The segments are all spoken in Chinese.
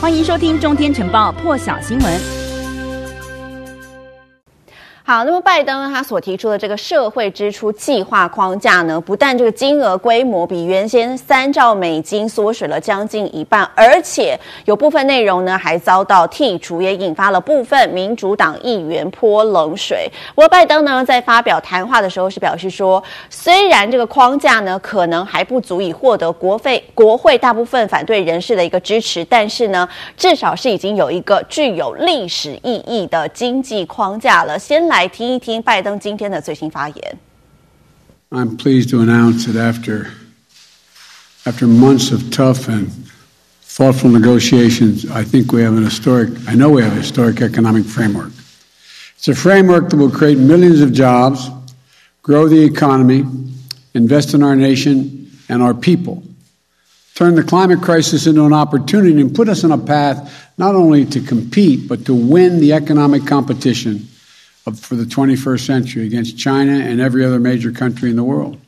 欢迎收听《中天晨报》破晓新闻。好，那么拜登他所提出的这个社会支出计划框架呢，不但这个金额规模比原先三兆美金缩水了将近一半，而且有部分内容呢还遭到剔除，也引发了部分民主党议员泼冷水。不过拜登呢在发表谈话的时候是表示说，虽然这个框架呢可能还不足以获得国费国会大部分反对人士的一个支持，但是呢至少是已经有一个具有历史意义的经济框架了。先来。来听一听拜登今天的最新发言。I'm pleased to announce that after after months of tough and thoughtful negotiations, I think we have an historic, I know we have a historic economic framework. It's a framework that will create millions of jobs, grow the economy, invest in our nation and our people, turn the climate crisis into an opportunity and put us on a path not only to compete, but to win the economic competition for the 21st century against China and every other major country in the world.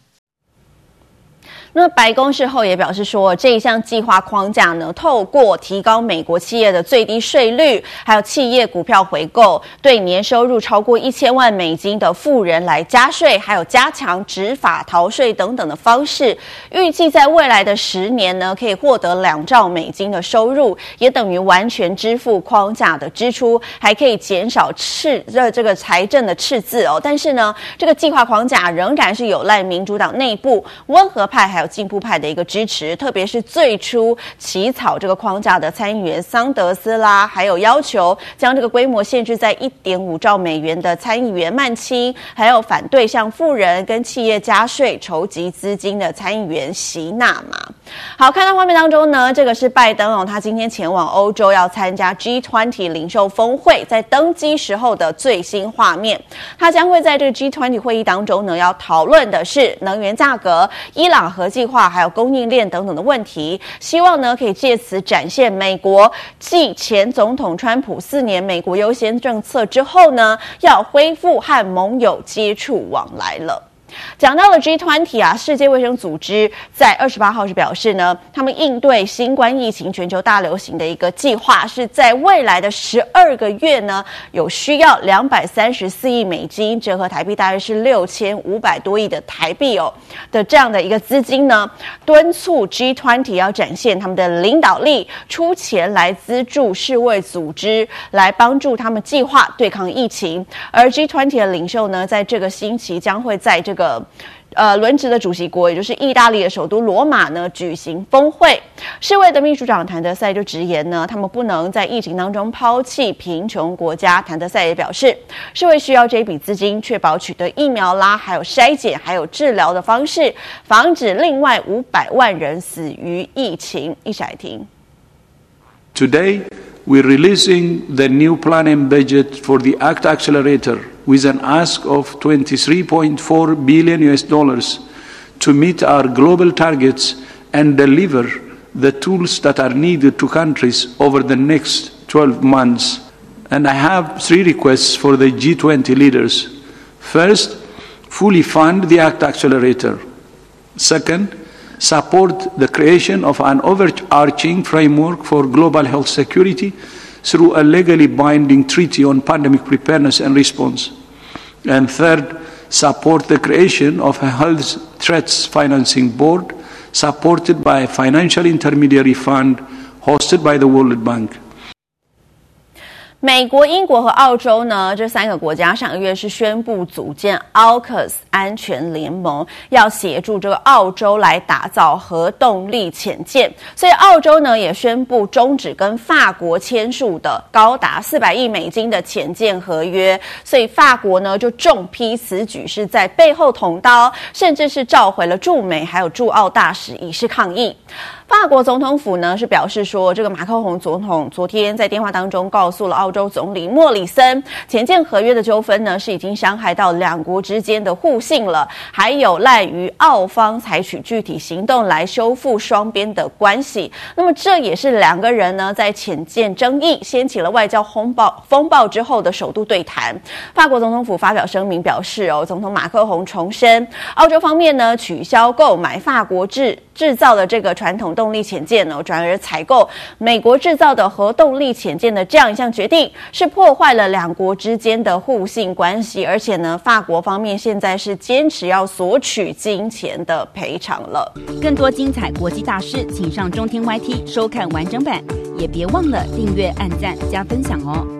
那白宫事后也表示说，这一项计划框架呢，透过提高美国企业的最低税率，还有企业股票回购，对年收入超过一千万美金的富人来加税，还有加强执法逃税等等的方式，预计在未来的十年呢，可以获得两兆美金的收入，也等于完全支付框架的支出，还可以减少赤这这个财政的赤字哦。但是呢，这个计划框架仍然是有赖民主党内部温和派还。还有进步派的一个支持，特别是最初起草这个框架的参议员桑德斯啦，还有要求将这个规模限制在一点五兆美元的参议员曼青，还有反对向富人跟企业加税筹集资金的参议员席纳马。好，看到画面当中呢，这个是拜登哦，他今天前往欧洲要参加 G20 领袖峰会，在登机时候的最新画面。他将会在这个 G20 会议当中呢，要讨论的是能源价格、伊朗核计划还有供应链等等的问题，希望呢可以借此展现美国继前总统川普四年美国优先政策之后呢，要恢复和盟友接触往来了。讲到了 G20 啊，世界卫生组织在二十八号是表示呢，他们应对新冠疫情全球大流行的一个计划，是在未来的十二个月呢，有需要两百三十四亿美金，折合台币大约是六千五百多亿的台币哦的这样的一个资金呢，敦促 G20 要展现他们的领导力，出钱来资助世卫组织，来帮助他们计划对抗疫情。而 G20 的领袖呢，在这个星期将会在这个。个呃轮值的主席国，也就是意大利的首都罗马呢，举行峰会。世卫的秘书长谭德赛就直言呢，他们不能在疫情当中抛弃贫穷国家。谭德赛也表示，世卫需要这一笔资金，确保取得疫苗啦，还有筛检，还有治疗的方式，防止另外五百万人死于疫情。一起来听。Today we're releasing the new plan and budget for the ACT Accelerator. with an ask of 23.4 billion US dollars to meet our global targets and deliver the tools that are needed to countries over the next 12 months. And I have three requests for the G20 leaders. First, fully fund the ACT Accelerator. Second, support the creation of an overarching framework for global health security through a legally binding treaty on pandemic preparedness and response. And third, support the creation of a health threats financing board supported by a financial intermediary fund hosted by the World Bank. 美国、英国和澳洲呢，这三个国家上个月是宣布组建 AUKUS 安全联盟，要协助这个澳洲来打造核动力潜舰。所以澳洲呢也宣布终止跟法国签署的高达四百亿美金的潜舰合约。所以法国呢就重批此举是在背后捅刀，甚至是召回了驻美还有驻澳大使以示抗议。法国总统府呢是表示说，这个马克宏总统昨天在电话当中告诉了澳洲总理莫里森，潜舰合约的纠纷呢是已经伤害到两国之间的互信了，还有赖于澳方采取具体行动来修复双边的关系。那么这也是两个人呢在潜舰争议掀起了外交风暴风暴之后的首度对谈。法国总统府发表声明表示，哦，总统马克宏重申，澳洲方面呢取消购买法国制制造的这个传统。动力潜舰呢，转而采购美国制造的核动力潜舰的这样一项决定，是破坏了两国之间的互信关系。而且呢，法国方面现在是坚持要索取金钱的赔偿了。更多精彩国际大事，请上中天 YT 收看完整版，也别忘了订阅、按赞、加分享哦。